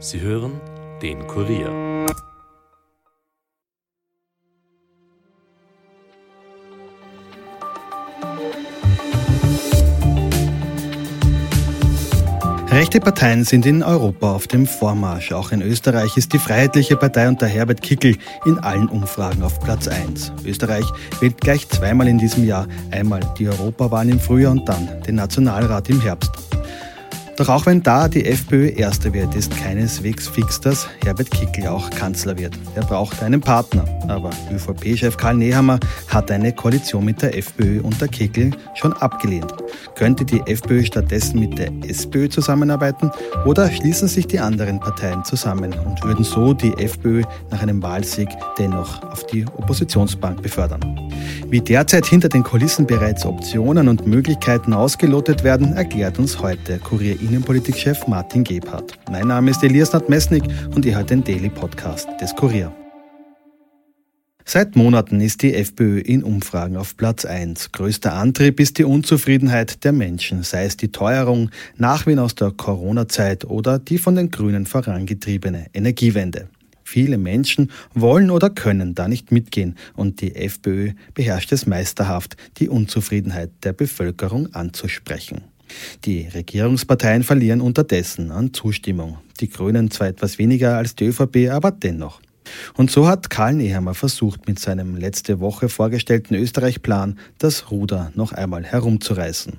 Sie hören den Kurier. Rechte Parteien sind in Europa auf dem Vormarsch. Auch in Österreich ist die Freiheitliche Partei unter Herbert Kickel in allen Umfragen auf Platz 1. Österreich wählt gleich zweimal in diesem Jahr. Einmal die Europawahlen im Frühjahr und dann den Nationalrat im Herbst. Doch auch wenn da die FPÖ Erste wird, ist keineswegs fix, dass Herbert Kickl auch Kanzler wird. Er braucht einen Partner. Aber ÖVP-Chef Karl Nehammer hat eine Koalition mit der FPÖ unter Kickl schon abgelehnt. Könnte die FPÖ stattdessen mit der SPÖ zusammenarbeiten oder schließen sich die anderen Parteien zusammen und würden so die FPÖ nach einem Wahlsieg dennoch auf die Oppositionsbank befördern? Wie derzeit hinter den Kulissen bereits Optionen und Möglichkeiten ausgelotet werden, erklärt uns heute Kurier Innenpolitikchef Martin Gebhardt. Mein Name ist Elias Nadmesnik und ihr hört den Daily Podcast des Kurier. Seit Monaten ist die FPÖ in Umfragen auf Platz 1. Größter Antrieb ist die Unzufriedenheit der Menschen, sei es die Teuerung, Nachwind aus der Corona-Zeit oder die von den Grünen vorangetriebene Energiewende. Viele Menschen wollen oder können da nicht mitgehen und die FPÖ beherrscht es meisterhaft, die Unzufriedenheit der Bevölkerung anzusprechen. Die Regierungsparteien verlieren unterdessen an Zustimmung. Die Grünen zwar etwas weniger als die ÖVP, aber dennoch. Und so hat Karl Nehammer versucht, mit seinem letzte Woche vorgestellten Österreich-Plan das Ruder noch einmal herumzureißen.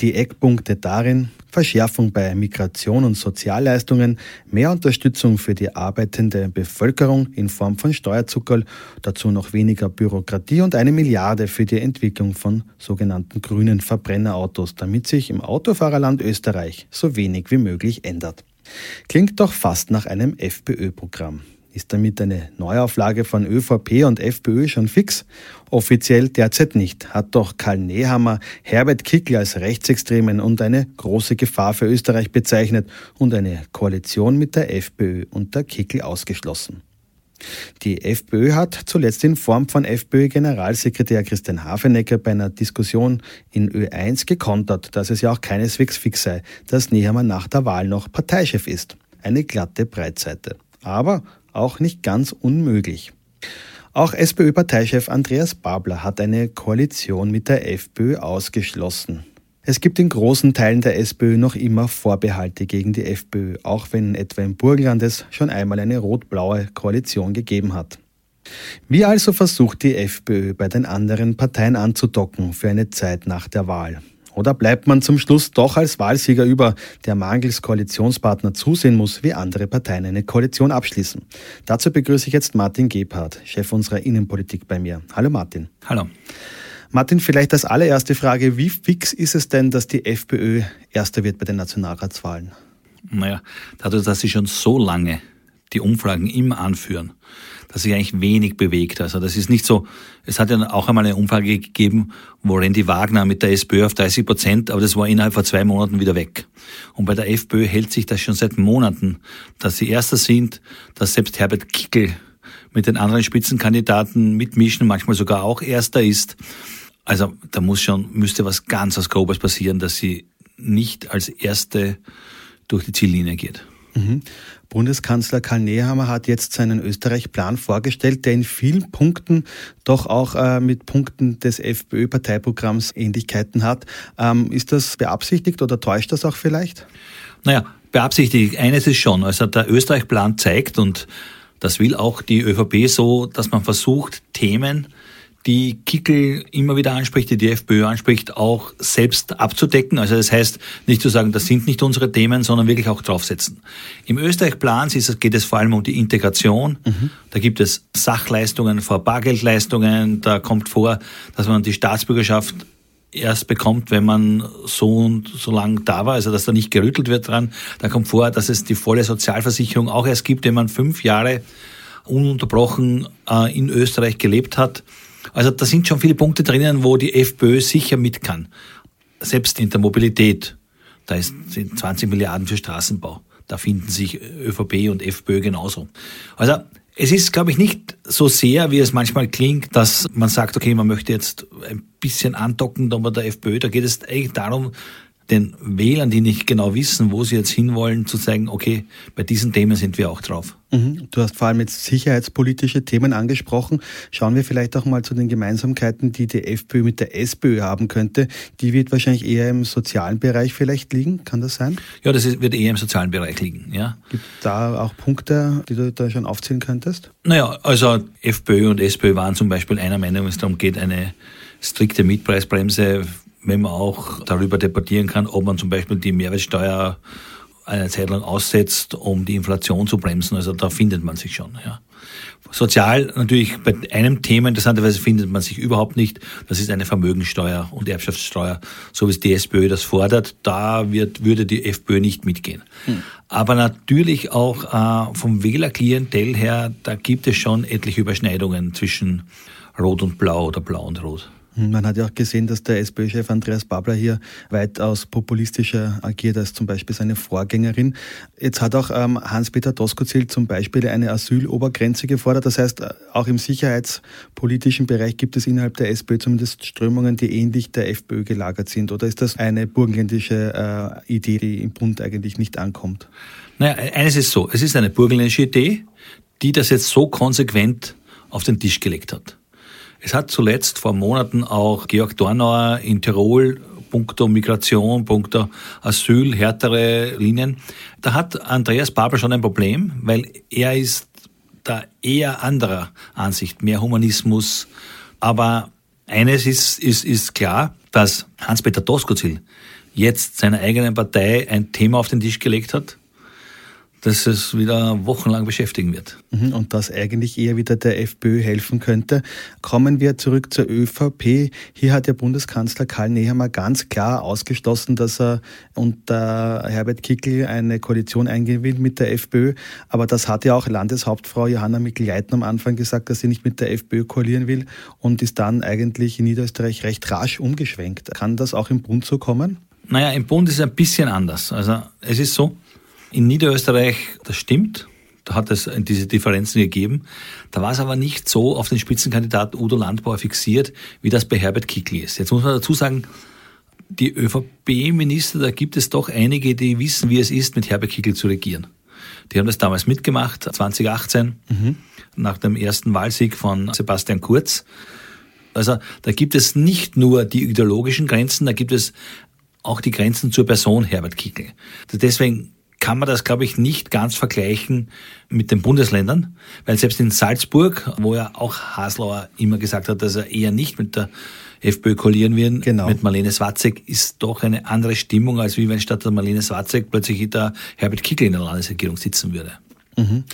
Die Eckpunkte darin Verschärfung bei Migration und Sozialleistungen, mehr Unterstützung für die arbeitende Bevölkerung in Form von Steuerzuckerl, dazu noch weniger Bürokratie und eine Milliarde für die Entwicklung von sogenannten grünen Verbrennerautos, damit sich im Autofahrerland Österreich so wenig wie möglich ändert. Klingt doch fast nach einem FPÖ-Programm. Ist damit eine Neuauflage von ÖVP und FPÖ schon fix? Offiziell derzeit nicht, hat doch Karl Nehammer Herbert Kickl als Rechtsextremen und eine große Gefahr für Österreich bezeichnet und eine Koalition mit der FPÖ unter Kickl ausgeschlossen. Die FPÖ hat zuletzt in Form von FPÖ-Generalsekretär Christian Hafenecker bei einer Diskussion in Ö1 gekontert, dass es ja auch keineswegs fix sei, dass Nehammer nach der Wahl noch Parteichef ist. Eine glatte Breitseite. Aber auch nicht ganz unmöglich. Auch SPÖ-Parteichef Andreas Babler hat eine Koalition mit der FPÖ ausgeschlossen. Es gibt in großen Teilen der SPÖ noch immer Vorbehalte gegen die FPÖ, auch wenn etwa im Burgenland es schon einmal eine rot-blaue Koalition gegeben hat. Wie also versucht die FPÖ bei den anderen Parteien anzudocken für eine Zeit nach der Wahl? Oder bleibt man zum Schluss doch als Wahlsieger über, der mangels Koalitionspartner zusehen muss, wie andere Parteien eine Koalition abschließen? Dazu begrüße ich jetzt Martin Gebhardt, Chef unserer Innenpolitik bei mir. Hallo Martin. Hallo. Martin, vielleicht als allererste Frage, wie fix ist es denn, dass die FPÖ Erster wird bei den Nationalratswahlen? Naja, dadurch, dass sie schon so lange die Umfragen immer anführen, dass sich eigentlich wenig bewegt. Also das ist nicht so, es hat ja auch einmal eine Umfrage gegeben, wo Randy Wagner mit der SPÖ auf 30 Prozent, aber das war innerhalb von zwei Monaten wieder weg. Und bei der FPÖ hält sich das schon seit Monaten, dass sie Erster sind, dass selbst Herbert Kickel mit den anderen Spitzenkandidaten mitmischen, manchmal sogar auch Erster ist. Also da muss schon, müsste was ganz was Grobes passieren, dass sie nicht als Erste durch die Ziellinie geht. Mhm. Bundeskanzler Karl Nehammer hat jetzt seinen Österreich-Plan vorgestellt, der in vielen Punkten doch auch äh, mit Punkten des FPÖ-Parteiprogramms Ähnlichkeiten hat. Ähm, ist das beabsichtigt oder täuscht das auch vielleicht? Naja, beabsichtigt. Eines ist schon. Also der Österreich-Plan zeigt, und das will auch die ÖVP so, dass man versucht, Themen, die Kickel immer wieder anspricht, die die FPÖ anspricht, auch selbst abzudecken. Also das heißt, nicht zu sagen, das sind nicht unsere Themen, sondern wirklich auch draufsetzen. Im Österreich-Plan geht es vor allem um die Integration. Mhm. Da gibt es Sachleistungen vor Bargeldleistungen. Da kommt vor, dass man die Staatsbürgerschaft erst bekommt, wenn man so und so lang da war, also dass da nicht gerüttelt wird dran. Da kommt vor, dass es die volle Sozialversicherung auch erst gibt, wenn man fünf Jahre ununterbrochen äh, in Österreich gelebt hat. Also da sind schon viele Punkte drinnen, wo die FPÖ sicher mit kann. Selbst in der Mobilität. Da sind 20 Milliarden für Straßenbau. Da finden sich ÖVP und FPÖ genauso. Also es ist, glaube ich, nicht so sehr, wie es manchmal klingt, dass man sagt, okay, man möchte jetzt ein bisschen andocken, aber der FPÖ, da geht es eigentlich darum, den Wählern, die nicht genau wissen, wo sie jetzt hinwollen, zu zeigen, okay, bei diesen Themen sind wir auch drauf. Mhm. Du hast vor allem jetzt sicherheitspolitische Themen angesprochen. Schauen wir vielleicht auch mal zu den Gemeinsamkeiten, die die FPÖ mit der SPÖ haben könnte. Die wird wahrscheinlich eher im sozialen Bereich vielleicht liegen. Kann das sein? Ja, das wird eher im sozialen Bereich liegen. Ja. Gibt da auch Punkte, die du da schon aufzählen könntest? Naja, also FPÖ und SPÖ waren zum Beispiel einer Meinung, wenn es darum geht, eine strikte Mietpreisbremse wenn man auch darüber debattieren kann, ob man zum Beispiel die Mehrwertsteuer eine Zeit lang aussetzt, um die Inflation zu bremsen. Also da findet man sich schon. Ja. Sozial natürlich bei einem Thema interessanterweise findet man sich überhaupt nicht. Das ist eine Vermögensteuer und Erbschaftssteuer, so wie es die SPÖ das fordert. Da wird, würde die FPÖ nicht mitgehen. Hm. Aber natürlich auch äh, vom Wählerklientel her, da gibt es schon etliche Überschneidungen zwischen Rot und Blau oder Blau und Rot. Man hat ja auch gesehen, dass der SPÖ-Chef Andreas Babler hier weitaus populistischer agiert als zum Beispiel seine Vorgängerin. Jetzt hat auch ähm, Hans-Peter Doskozil zum Beispiel eine Asylobergrenze gefordert. Das heißt, äh, auch im sicherheitspolitischen Bereich gibt es innerhalb der SPÖ zumindest Strömungen, die ähnlich der FPÖ gelagert sind. Oder ist das eine burgenländische äh, Idee, die im Bund eigentlich nicht ankommt? Naja, eines ist so, es ist eine burgenländische Idee, die das jetzt so konsequent auf den Tisch gelegt hat. Es hat zuletzt vor Monaten auch Georg Dornauer in Tirol punkto Migration, punkto Asyl, härtere Linien. Da hat Andreas Babel schon ein Problem, weil er ist da eher anderer Ansicht, mehr Humanismus. Aber eines ist, ist, ist klar, dass Hans-Peter Doskozil jetzt seiner eigenen Partei ein Thema auf den Tisch gelegt hat, dass es wieder wochenlang beschäftigen wird. Mhm, und das eigentlich eher wieder der FPÖ helfen könnte. Kommen wir zurück zur ÖVP. Hier hat der Bundeskanzler Karl Nehammer ganz klar ausgeschlossen, dass er unter Herbert Kickl eine Koalition eingehen will mit der FPÖ. Aber das hat ja auch Landeshauptfrau Johanna Mikl-Leitner am Anfang gesagt, dass sie nicht mit der FPÖ koalieren will und ist dann eigentlich in Niederösterreich recht rasch umgeschwenkt. Kann das auch im Bund so kommen? Naja, im Bund ist es ein bisschen anders. Also es ist so, in Niederösterreich, das stimmt, da hat es diese Differenzen gegeben. Da war es aber nicht so auf den Spitzenkandidaten Udo Landbauer fixiert, wie das bei Herbert Kickl ist. Jetzt muss man dazu sagen, die ÖVP-Minister, da gibt es doch einige, die wissen, wie es ist, mit Herbert Kickl zu regieren. Die haben das damals mitgemacht, 2018, mhm. nach dem ersten Wahlsieg von Sebastian Kurz. Also da gibt es nicht nur die ideologischen Grenzen, da gibt es auch die Grenzen zur Person Herbert Kickl. Deswegen kann man das, glaube ich, nicht ganz vergleichen mit den Bundesländern, weil selbst in Salzburg, wo ja auch Haslauer immer gesagt hat, dass er eher nicht mit der FPÖ koalieren wird, genau. mit Marlene Swatzek, ist doch eine andere Stimmung, als wie wenn statt der Marlene Swatzek plötzlich der Herbert Kickl in der Landesregierung sitzen würde. Mhm.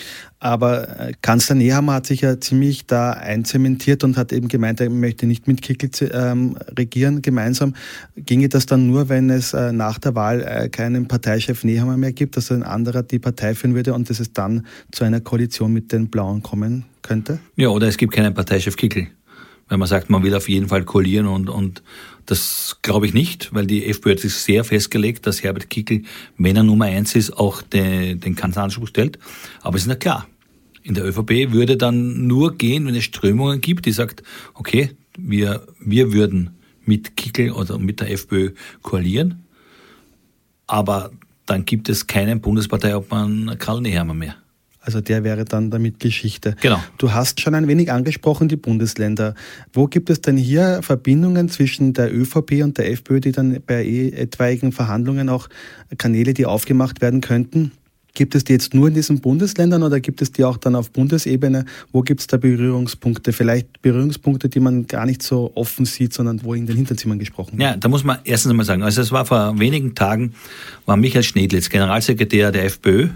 Aber äh, Kanzler Nehammer hat sich ja ziemlich da einzementiert und hat eben gemeint, er möchte nicht mit Kickel ähm, regieren gemeinsam. Ginge das dann nur, wenn es äh, nach der Wahl äh, keinen Parteichef Nehammer mehr gibt, dass ein anderer die Partei führen würde und dass es dann zu einer Koalition mit den Blauen kommen könnte? Ja, oder es gibt keinen Parteichef Kickel. Wenn man sagt, man will auf jeden Fall koalieren und, und das glaube ich nicht, weil die FPÖ hat sich sehr festgelegt, dass Herbert Kickl, wenn er Nummer eins ist, auch den, den Kanzleranspruch stellt. Aber es ist ja klar, in der ÖVP würde dann nur gehen, wenn es Strömungen gibt, die sagt, okay, wir, wir würden mit Kickl oder mit der FPÖ koalieren, aber dann gibt es keinen Bundesparteiobmann Karl Nehammer mehr. Also der wäre dann damit Geschichte. Genau. Du hast schon ein wenig angesprochen, die Bundesländer. Wo gibt es denn hier Verbindungen zwischen der ÖVP und der FPÖ, die dann bei etwaigen Verhandlungen auch Kanäle, die aufgemacht werden könnten? Gibt es die jetzt nur in diesen Bundesländern oder gibt es die auch dann auf Bundesebene? Wo gibt es da Berührungspunkte? Vielleicht Berührungspunkte, die man gar nicht so offen sieht, sondern wo in den Hinterzimmern gesprochen wird? Ja, da muss man erstens einmal sagen, also es war vor wenigen Tagen, war Michael Schnedlitz, Generalsekretär der FPÖ,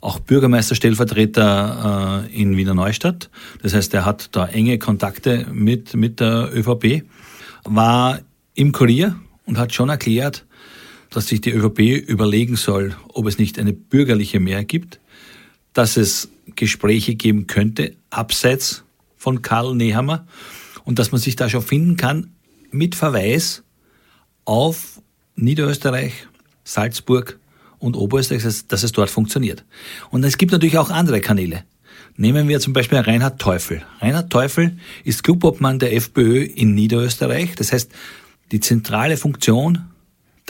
auch Bürgermeisterstellvertreter äh, in Wiener Neustadt. Das heißt, er hat da enge Kontakte mit, mit der ÖVP, war im Kurier und hat schon erklärt, dass sich die ÖVP überlegen soll, ob es nicht eine bürgerliche Mehrheit gibt, dass es Gespräche geben könnte, abseits von Karl Nehammer, und dass man sich da schon finden kann, mit Verweis auf Niederösterreich, Salzburg, und Oberösterreich, dass, es dort funktioniert. Und es gibt natürlich auch andere Kanäle. Nehmen wir zum Beispiel Reinhard Teufel. Reinhard Teufel ist Clubobmann der FPÖ in Niederösterreich. Das heißt, die zentrale Funktion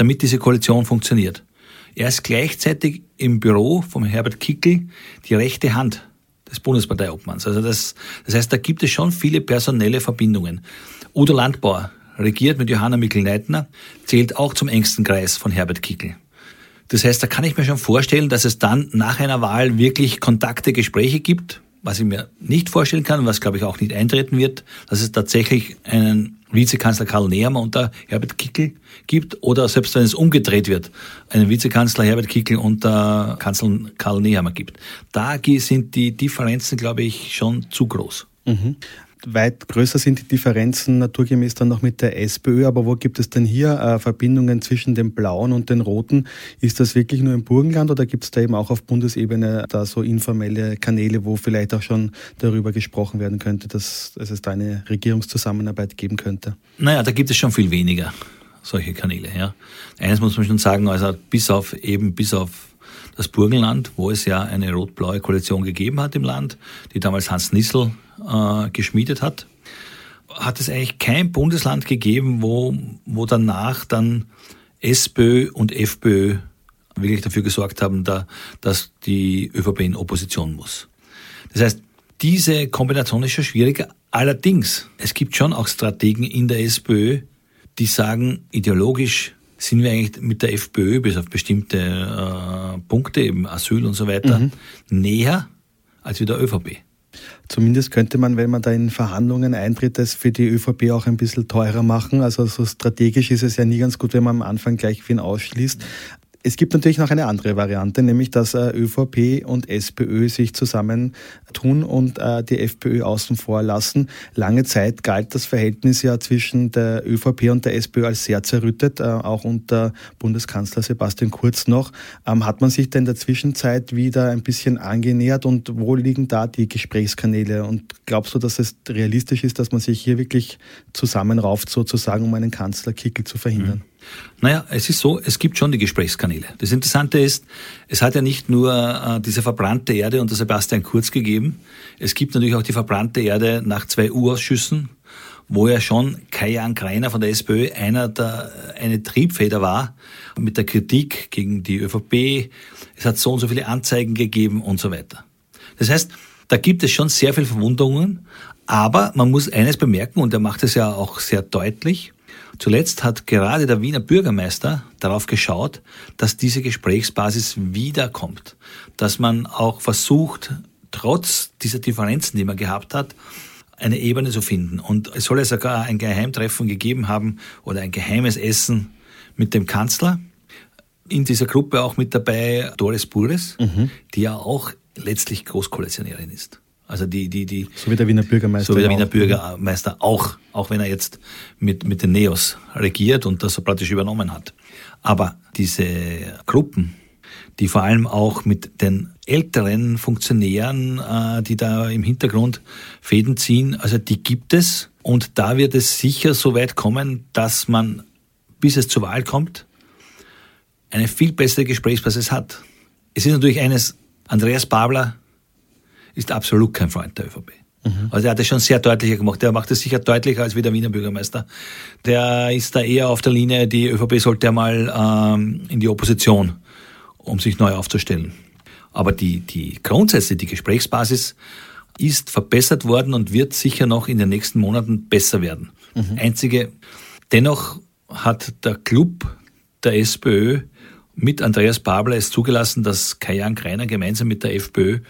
damit diese Koalition funktioniert. Er ist gleichzeitig im Büro vom Herbert Kickel die rechte Hand des Bundesparteiobmanns. Also das, das heißt, da gibt es schon viele personelle Verbindungen. Udo Landbauer regiert mit Johanna Mikl-Neitner, zählt auch zum engsten Kreis von Herbert Kickel. Das heißt, da kann ich mir schon vorstellen, dass es dann nach einer Wahl wirklich Kontakte, Gespräche gibt. Was ich mir nicht vorstellen kann, was glaube ich auch nicht eintreten wird, dass es tatsächlich einen Vizekanzler Karl Nehammer unter Herbert Kickel gibt oder selbst wenn es umgedreht wird, einen Vizekanzler Herbert Kickel unter Kanzler Karl Nehammer gibt. Da sind die Differenzen, glaube ich, schon zu groß. Mhm weit größer sind die Differenzen naturgemäß dann noch mit der SPÖ. Aber wo gibt es denn hier äh, Verbindungen zwischen den Blauen und den Roten? Ist das wirklich nur im Burgenland oder gibt es da eben auch auf Bundesebene da so informelle Kanäle, wo vielleicht auch schon darüber gesprochen werden könnte, dass, es da eine Regierungszusammenarbeit geben könnte? Naja, da gibt es schon viel weniger solche Kanäle. Ja. Eines muss man schon sagen, also bis auf eben bis auf das Burgenland, wo es ja eine rot-blaue Koalition gegeben hat im Land, die damals Hans Nissel äh, geschmiedet hat, hat es eigentlich kein Bundesland gegeben, wo, wo danach dann SPÖ und FPÖ wirklich dafür gesorgt haben, da, dass die ÖVP in Opposition muss. Das heißt, diese Kombination ist schon schwieriger. Allerdings, es gibt schon auch Strategen in der SPÖ, die sagen, ideologisch sind wir eigentlich mit der FPÖ bis auf bestimmte äh, Punkte, eben Asyl und so weiter, mhm. näher als wie der ÖVP. Zumindest könnte man, wenn man da in Verhandlungen eintritt, das für die ÖVP auch ein bisschen teurer machen. Also so strategisch ist es ja nie ganz gut, wenn man am Anfang gleich wen ausschließt. Es gibt natürlich noch eine andere Variante, nämlich dass äh, ÖVP und SPÖ sich zusammentun und äh, die FPÖ außen vor lassen. Lange Zeit galt das Verhältnis ja zwischen der ÖVP und der SPÖ als sehr zerrüttet, äh, auch unter Bundeskanzler Sebastian Kurz noch. Ähm, hat man sich denn in der Zwischenzeit wieder ein bisschen angenähert und wo liegen da die Gesprächskanäle? Und glaubst du, dass es realistisch ist, dass man sich hier wirklich zusammenrauft, sozusagen, um einen Kanzlerkickel zu verhindern? Mhm. Naja, es ist so, es gibt schon die Gesprächskanäle. Das Interessante ist, es hat ja nicht nur äh, diese verbrannte Erde unter Sebastian Kurz gegeben, es gibt natürlich auch die verbrannte Erde nach zwei U-Ausschüssen, wo ja schon Kai-Jan Greiner von der SPÖ einer der, eine Triebfeder war mit der Kritik gegen die ÖVP. Es hat so und so viele Anzeigen gegeben und so weiter. Das heißt, da gibt es schon sehr viele Verwundungen, aber man muss eines bemerken, und er macht es ja auch sehr deutlich, Zuletzt hat gerade der Wiener Bürgermeister darauf geschaut, dass diese Gesprächsbasis wiederkommt, dass man auch versucht, trotz dieser Differenzen, die man gehabt hat, eine Ebene zu finden. Und es soll ja sogar ein Geheimtreffen gegeben haben oder ein geheimes Essen mit dem Kanzler. In dieser Gruppe auch mit dabei Doris Bures, mhm. die ja auch letztlich Großkoalitionärin ist. Also die, die, die. So wie der Wiener Bürgermeister. So wie der Wiener Bürgermeister auch, auch wenn er jetzt mit, mit den Neos regiert und das so praktisch übernommen hat. Aber diese Gruppen, die vor allem auch mit den älteren Funktionären, äh, die da im Hintergrund Fäden ziehen, also die gibt es. Und da wird es sicher so weit kommen, dass man, bis es zur Wahl kommt, eine viel bessere Gesprächsbasis hat. Es ist natürlich eines, Andreas Babler ist absolut kein Freund der ÖVP. Mhm. Also er hat es schon sehr deutlicher gemacht. Er macht es sicher deutlicher als wie der Wiener Bürgermeister. Der ist da eher auf der Linie, die ÖVP sollte ja mal ähm, in die Opposition, um sich neu aufzustellen. Aber die, die Grundsätze, die Gesprächsbasis ist verbessert worden und wird sicher noch in den nächsten Monaten besser werden. Mhm. Einzige, dennoch hat der Club der SPÖ mit Andreas Babler es zugelassen, dass Kajan Greiner gemeinsam mit der FPÖ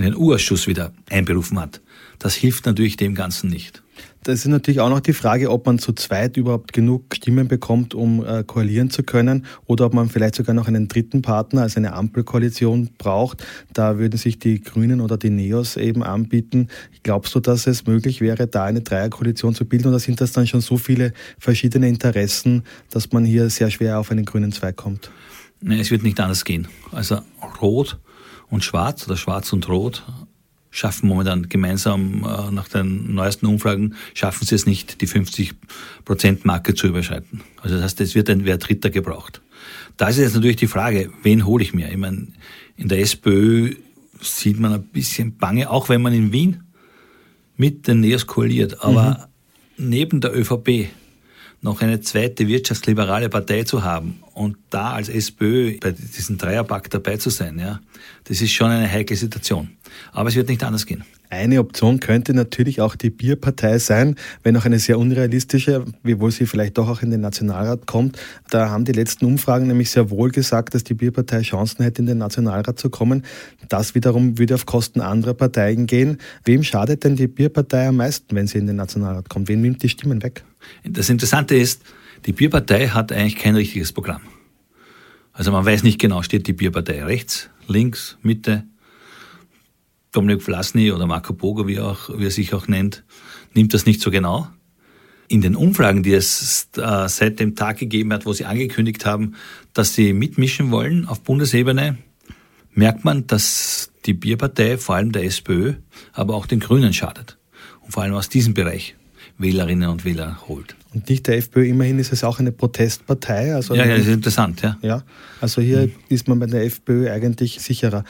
einen U-Ausschuss wieder einberufen hat. Das hilft natürlich dem Ganzen nicht. Das ist natürlich auch noch die Frage, ob man zu zweit überhaupt genug Stimmen bekommt, um äh, koalieren zu können, oder ob man vielleicht sogar noch einen dritten Partner, also eine Ampelkoalition braucht. Da würden sich die Grünen oder die Neos eben anbieten. Glaubst du, dass es möglich wäre, da eine Dreierkoalition zu bilden, oder sind das dann schon so viele verschiedene Interessen, dass man hier sehr schwer auf einen grünen Zweig kommt? Nein, es wird nicht anders gehen. Also Rot und Schwarz oder Schwarz und Rot schaffen momentan gemeinsam äh, nach den neuesten Umfragen, schaffen sie es nicht, die 50-Prozent-Marke zu überschreiten. Also das heißt, es wird ein Dritter gebraucht. Da ist jetzt natürlich die Frage, wen hole ich mir? Ich meine, in der SPÖ sieht man ein bisschen bange, auch wenn man in Wien mit den Neos koaliert. Aber mhm. neben der ÖVP noch eine zweite wirtschaftsliberale Partei zu haben und da als SPÖ bei diesem Dreierpack dabei zu sein, ja, das ist schon eine heikle Situation. Aber es wird nicht anders gehen. Eine Option könnte natürlich auch die Bierpartei sein, wenn auch eine sehr unrealistische, wiewohl sie vielleicht doch auch in den Nationalrat kommt. Da haben die letzten Umfragen nämlich sehr wohl gesagt, dass die Bierpartei Chancen hätte, in den Nationalrat zu kommen. Das wiederum würde auf Kosten anderer Parteien gehen. Wem schadet denn die Bierpartei am meisten, wenn sie in den Nationalrat kommt? Wem nimmt die Stimmen weg? Das Interessante ist, die Bierpartei hat eigentlich kein richtiges Programm. Also man weiß nicht genau, steht die Bierpartei rechts, links, Mitte, Dominik Vlasny oder Marco Bogo, wie, auch, wie er sich auch nennt, nimmt das nicht so genau. In den Umfragen, die es äh, seit dem Tag gegeben hat, wo sie angekündigt haben, dass sie mitmischen wollen auf Bundesebene, merkt man, dass die Bierpartei, vor allem der SPÖ, aber auch den Grünen schadet. Und vor allem aus diesem Bereich Wählerinnen und Wähler holt. Und nicht der FPÖ, immerhin ist es auch eine Protestpartei. Also ja, ja, das ist interessant, ja. Ja, also hier mhm. ist man bei der FPÖ eigentlich sicherer.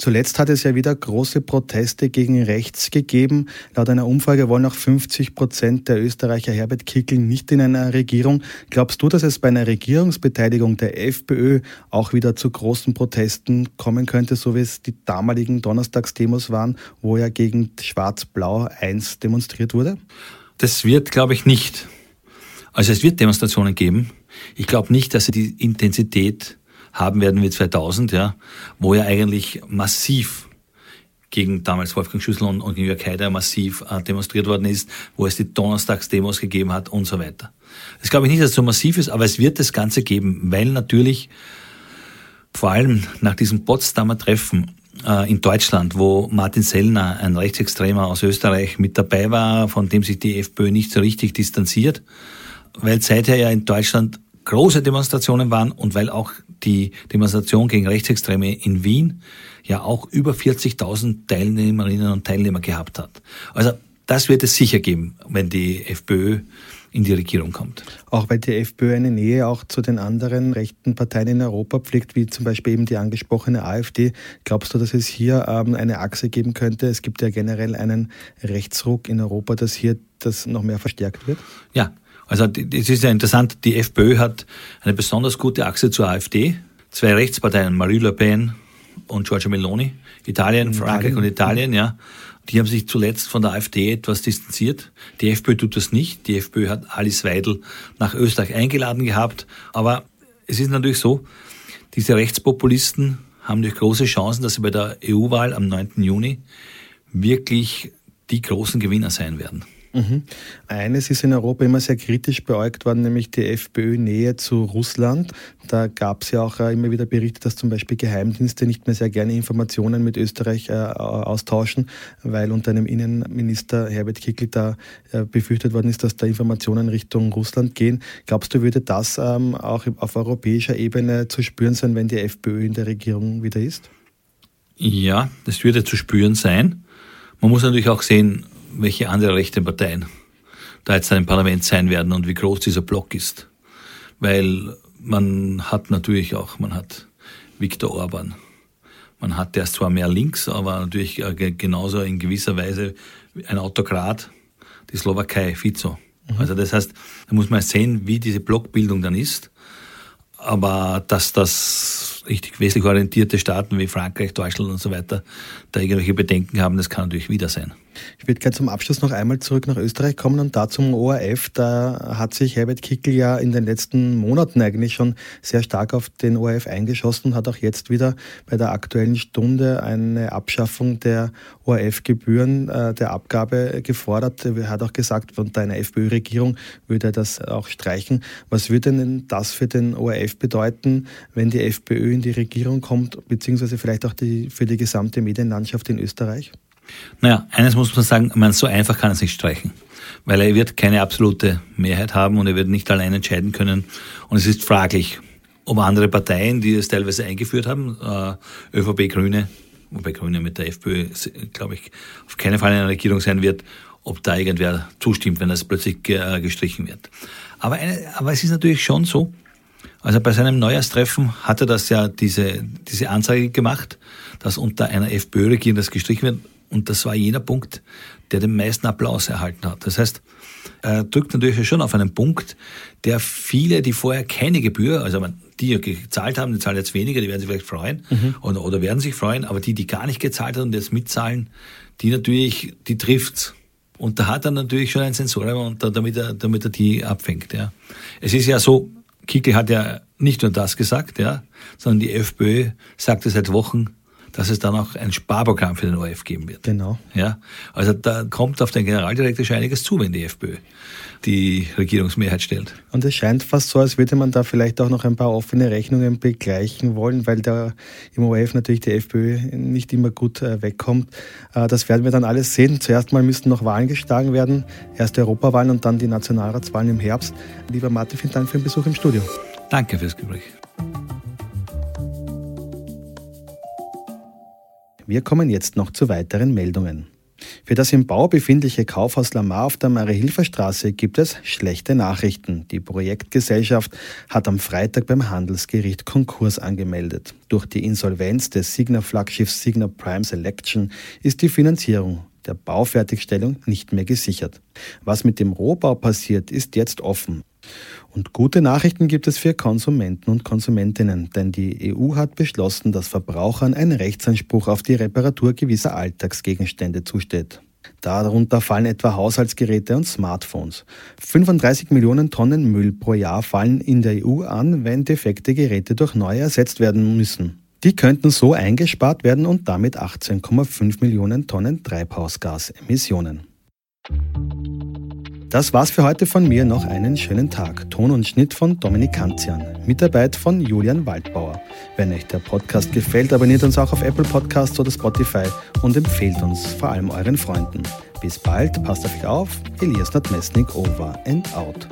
Zuletzt hat es ja wieder große Proteste gegen rechts gegeben. Laut einer Umfrage wollen auch 50 Prozent der Österreicher Herbert Kickl nicht in einer Regierung. Glaubst du, dass es bei einer Regierungsbeteiligung der FPÖ auch wieder zu großen Protesten kommen könnte, so wie es die damaligen Donnerstagsdemos waren, wo ja gegen Schwarz-Blau 1 demonstriert wurde? Das wird, glaube ich, nicht. Also es wird Demonstrationen geben. Ich glaube nicht, dass sie die Intensität haben werden wir 2000, ja, wo ja eigentlich massiv gegen damals Wolfgang Schüssel und, und gegen Jörg Haider massiv äh, demonstriert worden ist, wo es die Donnerstagsdemos gegeben hat und so weiter. Das glaube ich nicht, dass es so massiv ist, aber es wird das Ganze geben, weil natürlich vor allem nach diesem Potsdamer Treffen äh, in Deutschland, wo Martin Sellner, ein Rechtsextremer aus Österreich, mit dabei war, von dem sich die FPÖ nicht so richtig distanziert, weil seither ja in Deutschland große Demonstrationen waren und weil auch die Demonstration gegen Rechtsextreme in Wien ja auch über 40.000 Teilnehmerinnen und Teilnehmer gehabt hat. Also das wird es sicher geben, wenn die FPÖ in die Regierung kommt. Auch weil die FPÖ eine Nähe auch zu den anderen rechten Parteien in Europa pflegt, wie zum Beispiel eben die angesprochene AfD. Glaubst du, dass es hier ähm, eine Achse geben könnte? Es gibt ja generell einen Rechtsruck in Europa, dass hier das noch mehr verstärkt wird? Ja, also es ist ja interessant, die FPÖ hat eine besonders gute Achse zur AfD. Zwei Rechtsparteien, Marie Le Pen und Giorgia Meloni, Italien, Frankreich und Italien, ja. Die haben sich zuletzt von der AfD etwas distanziert. Die FPÖ tut das nicht. Die FPÖ hat Alice Weidel nach Österreich eingeladen gehabt. Aber es ist natürlich so, diese Rechtspopulisten haben durch große Chancen, dass sie bei der EU-Wahl am 9. Juni wirklich die großen Gewinner sein werden. Mhm. Eines ist in Europa immer sehr kritisch beäugt worden, nämlich die FPÖ-Nähe zu Russland. Da gab es ja auch äh, immer wieder Berichte, dass zum Beispiel Geheimdienste nicht mehr sehr gerne Informationen mit Österreich äh, austauschen, weil unter einem Innenminister Herbert Kickl da äh, befürchtet worden ist, dass da Informationen Richtung Russland gehen. Glaubst du, würde das ähm, auch auf europäischer Ebene zu spüren sein, wenn die FPÖ in der Regierung wieder ist? Ja, das würde zu spüren sein. Man muss natürlich auch sehen, welche andere rechte Parteien da jetzt im Parlament sein werden und wie groß dieser Block ist. Weil man hat natürlich auch, man hat Viktor Orban. Man hat der ist zwar mehr links, aber natürlich genauso in gewisser Weise ein Autokrat, die Slowakei, Fico. Mhm. Also das heißt, da muss man sehen, wie diese Blockbildung dann ist. Aber dass das richtig westlich orientierte Staaten wie Frankreich, Deutschland und so weiter da irgendwelche Bedenken haben, das kann natürlich wieder sein. Ich würde gerne zum Abschluss noch einmal zurück nach Österreich kommen und da zum ORF. Da hat sich Herbert Kickel ja in den letzten Monaten eigentlich schon sehr stark auf den ORF eingeschossen und hat auch jetzt wieder bei der aktuellen Stunde eine Abschaffung der ORF-Gebühren, äh, der Abgabe gefordert. Er hat auch gesagt, unter einer FPÖ-Regierung würde er das auch streichen. Was würde denn das für den ORF bedeuten, wenn die FPÖ in die Regierung kommt, beziehungsweise vielleicht auch die, für die gesamte Medienlandschaft in Österreich? Naja, eines muss man sagen, man, so einfach kann es nicht streichen. Weil er wird keine absolute Mehrheit haben und er wird nicht allein entscheiden können. Und es ist fraglich, ob andere Parteien, die es teilweise eingeführt haben, äh, ÖVP, Grüne, wobei Grüne mit der FPÖ, glaube ich, auf keinen Fall in einer Regierung sein wird, ob da irgendwer zustimmt, wenn das plötzlich äh, gestrichen wird. Aber, eine, aber es ist natürlich schon so, also bei seinem Neujahrstreffen hat er das ja diese, diese Ansage gemacht, dass unter einer FPÖ-Regierung das gestrichen wird. Und das war jener Punkt, der den meisten Applaus erhalten hat. Das heißt, äh, drückt natürlich schon auf einen Punkt, der viele, die vorher keine Gebühr, also die ja gezahlt haben, die zahlen jetzt weniger, die werden sich vielleicht freuen mhm. oder, oder werden sich freuen, aber die, die gar nicht gezahlt haben und jetzt mitzahlen, die natürlich, die trifft's. Und da hat er natürlich schon ein Sensorium, damit er, damit er die abfängt. Ja. Es ist ja so, Kickel hat ja nicht nur das gesagt, ja, sondern die FPÖ sagte seit Wochen, dass es dann auch ein Sparprogramm für den ORF geben wird. Genau. Ja, also da kommt auf den Generaldirektor schon einiges zu, wenn die FPÖ die Regierungsmehrheit stellt. Und es scheint fast so, als würde man da vielleicht auch noch ein paar offene Rechnungen begleichen wollen, weil da im ORF natürlich die FPÖ nicht immer gut äh, wegkommt. Äh, das werden wir dann alles sehen. Zuerst mal müssten noch Wahlen geschlagen werden. Erst die Europawahlen und dann die Nationalratswahlen im Herbst. Lieber Martin, vielen Dank für den Besuch im Studio. Danke fürs Gespräch. Wir kommen jetzt noch zu weiteren Meldungen. Für das im Bau befindliche Kaufhaus Lamar auf der Marie-Hilfer-Straße gibt es schlechte Nachrichten. Die Projektgesellschaft hat am Freitag beim Handelsgericht Konkurs angemeldet. Durch die Insolvenz des Signa-Flaggschiffs Signa Prime Selection ist die Finanzierung der Baufertigstellung nicht mehr gesichert. Was mit dem Rohbau passiert, ist jetzt offen. Und gute Nachrichten gibt es für Konsumenten und Konsumentinnen, denn die EU hat beschlossen, dass Verbrauchern ein Rechtsanspruch auf die Reparatur gewisser Alltagsgegenstände zusteht. Darunter fallen etwa Haushaltsgeräte und Smartphones. 35 Millionen Tonnen Müll pro Jahr fallen in der EU an, wenn defekte Geräte durch neue ersetzt werden müssen. Die könnten so eingespart werden und damit 18,5 Millionen Tonnen Treibhausgasemissionen. Das war's für heute von mir. Noch einen schönen Tag. Ton und Schnitt von Dominik Kanzian. Mitarbeit von Julian Waldbauer. Wenn euch der Podcast gefällt, abonniert uns auch auf Apple Podcasts oder Spotify und empfehlt uns vor allem euren Freunden. Bis bald, passt auf euch auf. Elias Nadmesnik over and out.